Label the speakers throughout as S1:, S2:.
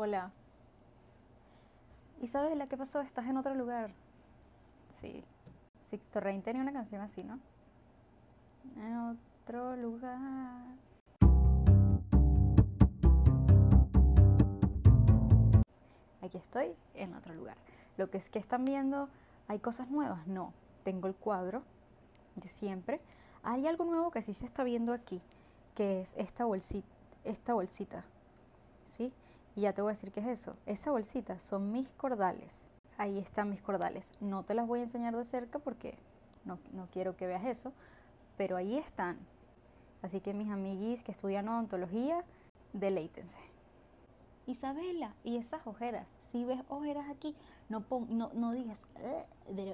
S1: Hola. Isabela, ¿qué pasó? ¿Estás en otro lugar? Sí. Sixto Rain tenía una canción así, ¿no? En otro lugar. Aquí estoy en otro lugar. Lo que es que están viendo, ¿hay cosas nuevas? No. Tengo el cuadro de siempre. Hay algo nuevo que sí se está viendo aquí, que es esta bolsita. Esta bolsita. ¿Sí? Y ya te voy a decir qué es eso. Esa bolsita son mis cordales. Ahí están mis cordales. No te las voy a enseñar de cerca porque no, no quiero que veas eso. Pero ahí están. Así que mis amiguis que estudian odontología, deleítense. Isabela, y esas ojeras, si ves ojeras aquí, no, no, no digas,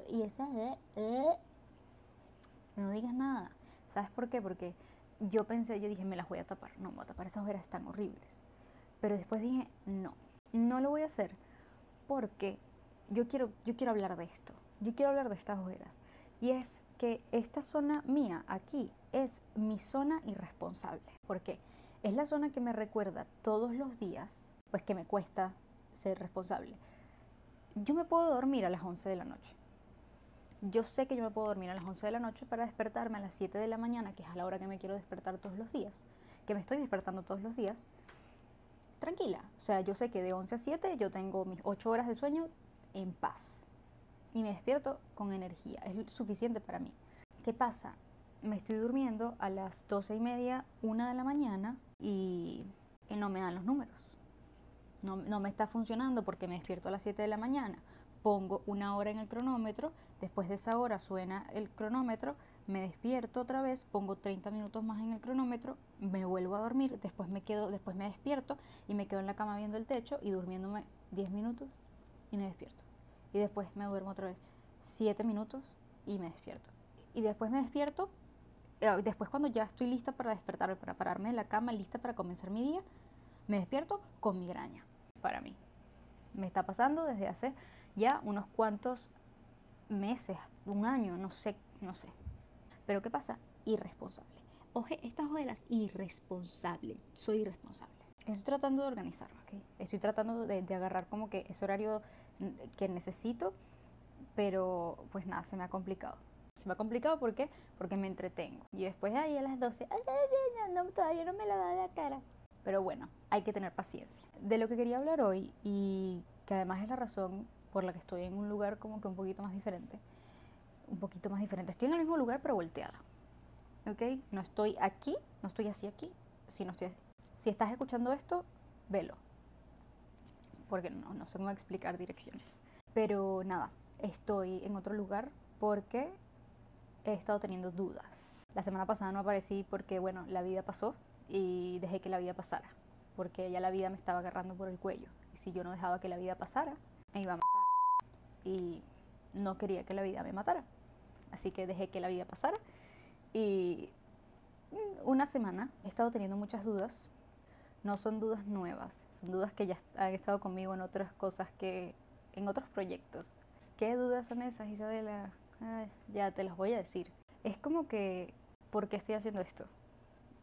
S1: y esas, no digas nada. ¿Sabes por qué? Porque yo pensé, yo dije, me las voy a tapar, no me voy a tapar, esas ojeras están horribles. Pero después dije, no, no lo voy a hacer porque yo quiero, yo quiero hablar de esto, yo quiero hablar de estas ojeras. Y es que esta zona mía aquí es mi zona irresponsable. ¿Por qué? Es la zona que me recuerda todos los días pues que me cuesta ser responsable. Yo me puedo dormir a las 11 de la noche. Yo sé que yo me puedo dormir a las 11 de la noche para despertarme a las 7 de la mañana, que es a la hora que me quiero despertar todos los días, que me estoy despertando todos los días, tranquila. O sea, yo sé que de 11 a 7 yo tengo mis 8 horas de sueño en paz. Y me despierto con energía. Es suficiente para mí. ¿Qué pasa? Me estoy durmiendo a las 12 y media, 1 de la mañana y no me dan los números no, me está funcionando porque me despierto a las 7 de la mañana, pongo una hora en el cronómetro, después de esa hora suena el cronómetro, me despierto otra vez, pongo 30 minutos más en el cronómetro, me vuelvo a dormir, después me quedo, después me despierto y me quedo en la cama viendo el techo y durmiéndome 10 minutos y me despierto. Y después me duermo otra vez 7 minutos y me despierto. Y después me despierto, eh, después cuando ya estoy lista para despertarme, para pararme de la cama, lista para comenzar mi día, me despierto con migraña para mí. Me está pasando desde hace ya unos cuantos meses, un año, no sé, no sé. Pero ¿qué pasa? Irresponsable. Oje, estas ojeras, irresponsable. Soy irresponsable. Estoy tratando de organizarlo, ¿ok? Estoy tratando de, agarrar como que ese horario que necesito, pero pues nada, se me ha complicado. Se me ha complicado ¿por qué? Porque me entretengo. Y después ahí a las 12, ay, no, todavía no me la da la cara. Pero bueno, hay que tener paciencia. De lo que quería hablar hoy, y que además es la razón por la que estoy en un lugar como que un poquito más diferente, un poquito más diferente. Estoy en el mismo lugar pero volteada. ¿Ok? No estoy aquí, no estoy así aquí, sino estoy así. Si estás escuchando esto, velo. Porque no, no sé cómo explicar direcciones. Pero nada, estoy en otro lugar porque he estado teniendo dudas. La semana pasada no aparecí porque, bueno, la vida pasó y dejé que la vida pasara, porque ya la vida me estaba agarrando por el cuello. Y si yo no dejaba que la vida pasara, me iba a matar. Y no quería que la vida me matara. Así que dejé que la vida pasara. Y una semana he estado teniendo muchas dudas. No son dudas nuevas, son dudas que ya han estado conmigo en otras cosas que, en otros proyectos. ¿Qué dudas son esas, Isabela? ya te las voy a decir. Es como que, ¿por qué estoy haciendo esto?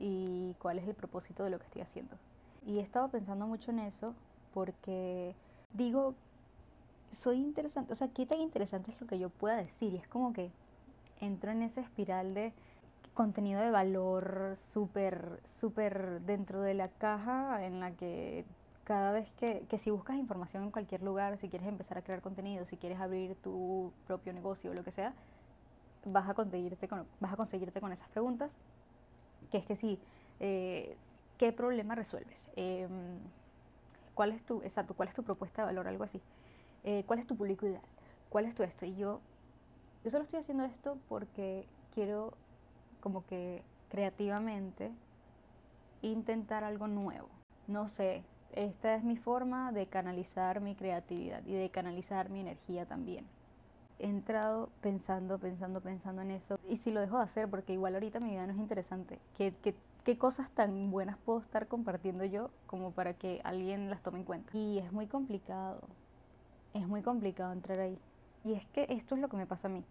S1: y cuál es el propósito de lo que estoy haciendo. Y he estado pensando mucho en eso porque digo, soy interesante, o sea, qué tan interesante es lo que yo pueda decir. Y es como que entro en esa espiral de contenido de valor súper, súper dentro de la caja en la que cada vez que, que, si buscas información en cualquier lugar, si quieres empezar a crear contenido, si quieres abrir tu propio negocio o lo que sea, vas a conseguirte con, vas a conseguirte con esas preguntas que es que sí, eh, ¿qué problema resuelves? Em, ¿Cuál es tu, exacto, cuál es tu propuesta de valor? Algo así. Eh, ¿Cuál es tu público ideal? ¿Cuál es tu esto? Y yo, yo solo estoy haciendo esto porque quiero como que creativamente intentar algo nuevo. No sé, esta es mi forma de canalizar mi creatividad y de canalizar mi energía también he entrado pensando, pensando, pensando en eso. Y si lo dejo de hacer, porque igual ahorita mi vida no es interesante, ¿qué, qué, qué cosas tan buenas puedo estar compartiendo yo como para que alguien las tome en cuenta? Y es muy complicado, es muy complicado entrar ahí. Y es que esto es lo que me pasa a mí.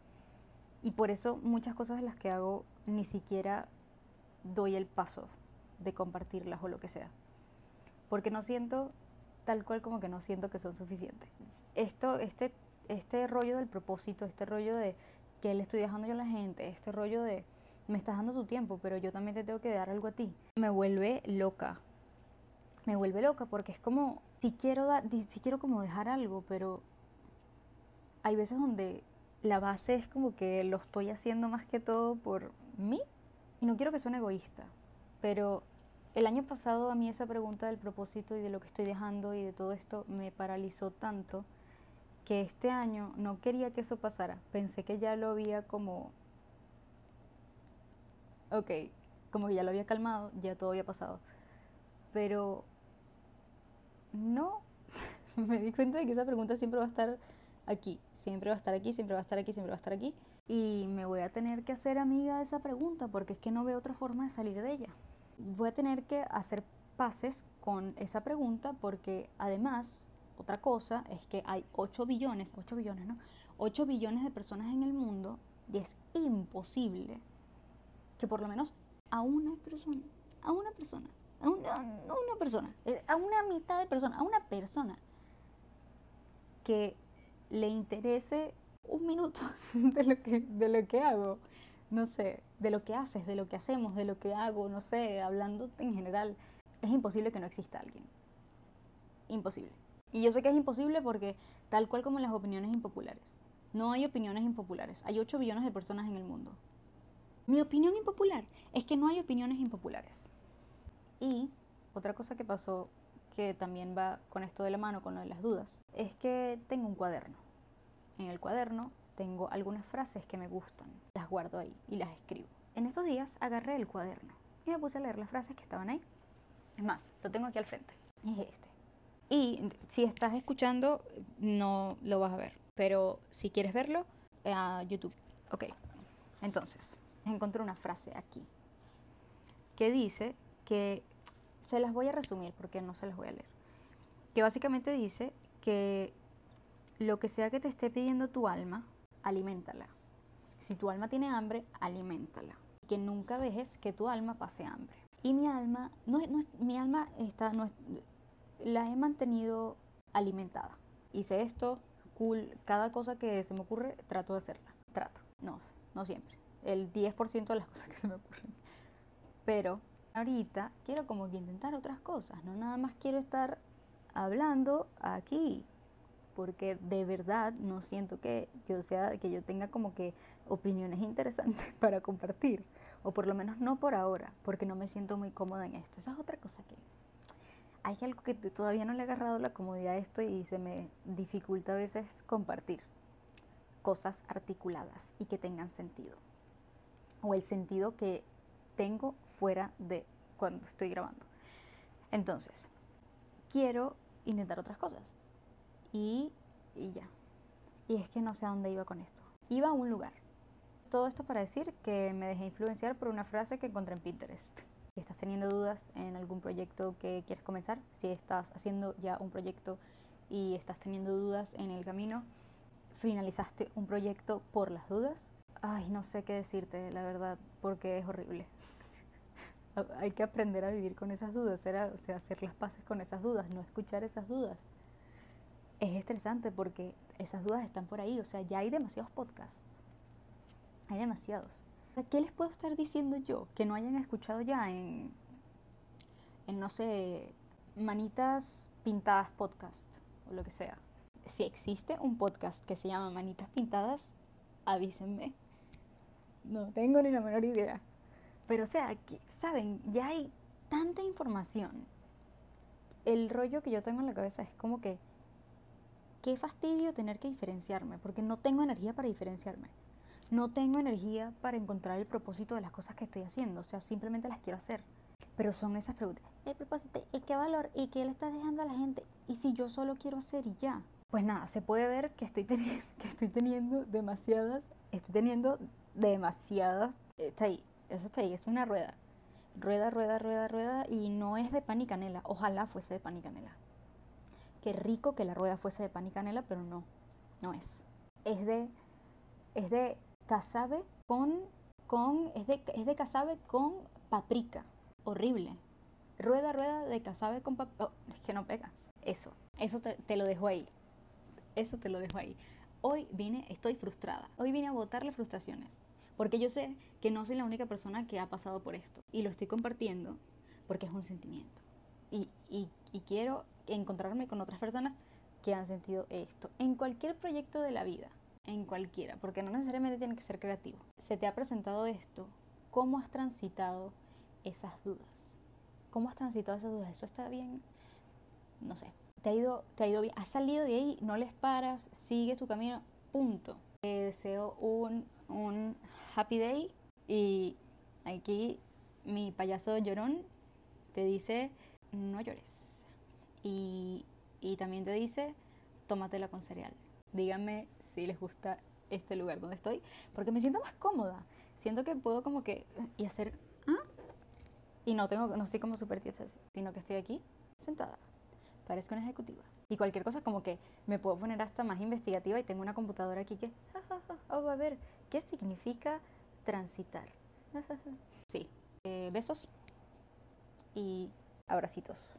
S1: Y por eso muchas cosas de las que hago ni siquiera doy el paso de compartirlas o lo que sea. Porque no siento tal cual como que no siento que son suficientes. Esto, este, este rollo del propósito, este rollo de que le estoy dejando yo a la gente, este rollo de me estás dando tu tiempo, pero yo también te tengo que dar algo a ti, me vuelve loca. Me vuelve loca porque es como, si quiero, si quiero como dejar algo, pero hay veces donde la base es como que lo estoy haciendo más que todo por mí. Y no quiero que suene egoísta, pero el año pasado a mí esa pregunta del propósito y de lo que estoy dejando y de todo esto me paralizó tanto que este año no quería que eso pasara. Pensé que ya lo había como... Ok, como que ya lo había calmado, ya todo había pasado. Pero no, me di cuenta de que esa pregunta siempre va a estar aquí, siempre va a estar aquí, siempre va a estar aquí, siempre va a estar aquí. Y me voy a tener que hacer amiga de esa pregunta porque es que no veo otra forma de salir de ella. Voy a tener que hacer pases con esa pregunta porque además, otra cosa es que hay 8 billones, 8 billones, ¿no? 8 billones de personas en el mundo y es imposible que por lo menos a una persona, a una persona, a una, a una persona, eh, a una mitad de persona, a una persona que le interese un minuto de lo que, de lo que hago, no sé, de lo que haces, de lo que hacemos, de lo que hago, no sé, hablando en general, es imposible que no exista alguien. Imposible. Y yo sé que es imposible porque tal cual como las opiniones impopulares. No hay opiniones impopulares. Hay 8 billones de personas en el mundo. Mi opinión impopular es que no hay opiniones impopulares. Y otra cosa que pasó que también va con esto de la mano, con lo de las dudas, es que tengo un cuaderno. En el cuaderno tengo algunas frases que me gustan, las guardo ahí y las escribo. En estos días agarré el cuaderno y me puse a leer las frases que estaban ahí. Es más, lo tengo aquí al frente. Es este. Y si estás escuchando, no lo vas a ver. Pero si quieres verlo, a YouTube. Ok. Entonces, encontré una frase aquí que dice que se las voy a resumir porque no se las voy a leer. Que básicamente dice que lo que sea que te esté pidiendo tu alma, aliméntala. Si tu alma tiene hambre, aliméntala. Que nunca dejes que tu alma pase hambre. Y mi alma, no, no, mi alma está, no la he mantenido alimentada. Hice esto, cool, cada cosa que se me ocurre, trato de hacerla. Trato, no, no siempre. El 10% de las cosas que se me ocurren. Pero ahorita quiero como que intentar otras cosas, no nada más quiero estar hablando aquí, porque de verdad no siento que yo sea que yo tenga como que opiniones interesantes para compartir, o por lo menos no por ahora, porque no me siento muy cómoda en esto. Esa es otra cosa que hay algo que todavía no le he agarrado la comodidad a esto y se me dificulta a veces compartir cosas articuladas y que tengan sentido. O el sentido que tengo fuera de cuando estoy grabando. Entonces, quiero intentar otras cosas. Y, y ya. Y es que no sé a dónde iba con esto. Iba a un lugar. Todo esto para decir que me dejé influenciar por una frase que encontré en Pinterest. Si estás teniendo dudas en algún proyecto que quieres comenzar, si estás haciendo ya un proyecto y estás teniendo dudas en el camino, finalizaste un proyecto por las dudas, Ay, no sé qué decirte, la verdad, porque es horrible. Hay que aprender a vivir con esas dudas, o sea, hacer las paces con esas dudas, no escuchar esas dudas. Es estresante porque esas dudas están por ahí, o sea, ya hay demasiados podcasts. Hay demasiados. ¿Qué les puedo estar diciendo yo que no hayan escuchado ya en, en no sé, manitas pintadas podcast o lo que sea? Si existe un podcast que se llama Manitas Pintadas, avísenme no tengo ni la menor idea. Pero o sea, saben, ya hay tanta información. El rollo que yo tengo en la cabeza es como que, qué fastidio tener que diferenciarme, porque no tengo energía para diferenciarme. No tengo energía para encontrar el propósito de las cosas que estoy haciendo, o sea, simplemente las quiero hacer. Pero son esas preguntas. El propósito, ¿y qué valor? ¿Y qué le estás dejando a la gente? ¿Y si yo solo quiero hacer y ya? Pues nada, se puede ver que estoy teniendo, que estoy teniendo demasiadas, estoy teniendo demasiadas. Está ahí, eso está ahí, es una rueda. Rueda, rueda, rueda, rueda y no es de pan y canela. Ojalá fuese de pan y canela. Qué rico que la rueda fuese de pan y canela, pero no, no es. Es de, es de casabe con, con, es de, es de con paprika. Horrible. Rueda, rueda de casabe con paprika. Oh, es que no pega. Eso, eso te, te lo dejo ahí. Eso te lo dejo ahí. Hoy vine, estoy frustrada. Hoy vine a botarle frustraciones. Porque yo sé que no soy la única persona que ha pasado por esto. Y lo estoy compartiendo porque es un sentimiento. Y, y, y quiero encontrarme con otras personas que han sentido esto. En cualquier proyecto de la vida. En cualquiera. Porque no necesariamente tiene que ser creativo. Se te ha presentado esto. ¿Cómo has transitado esas dudas? ¿Cómo has transitado esas dudas? ¿Eso está bien? No sé. Te ha ido, te ha ido bien. Has salido de ahí, no les paras, sigue tu camino, punto. Te deseo un, un happy day y aquí mi payaso llorón te dice no llores. Y, y también te dice tómatela con cereal. Díganme si les gusta este lugar donde estoy, porque me siento más cómoda. Siento que puedo como que y hacer ¿ah? y no tengo no estoy como súper tiesa, sino que estoy aquí sentada. Parezco una ejecutiva. Y cualquier cosa como que me puedo poner hasta más investigativa y tengo una computadora aquí que oh, a ver qué significa transitar. sí. Eh, besos y abracitos.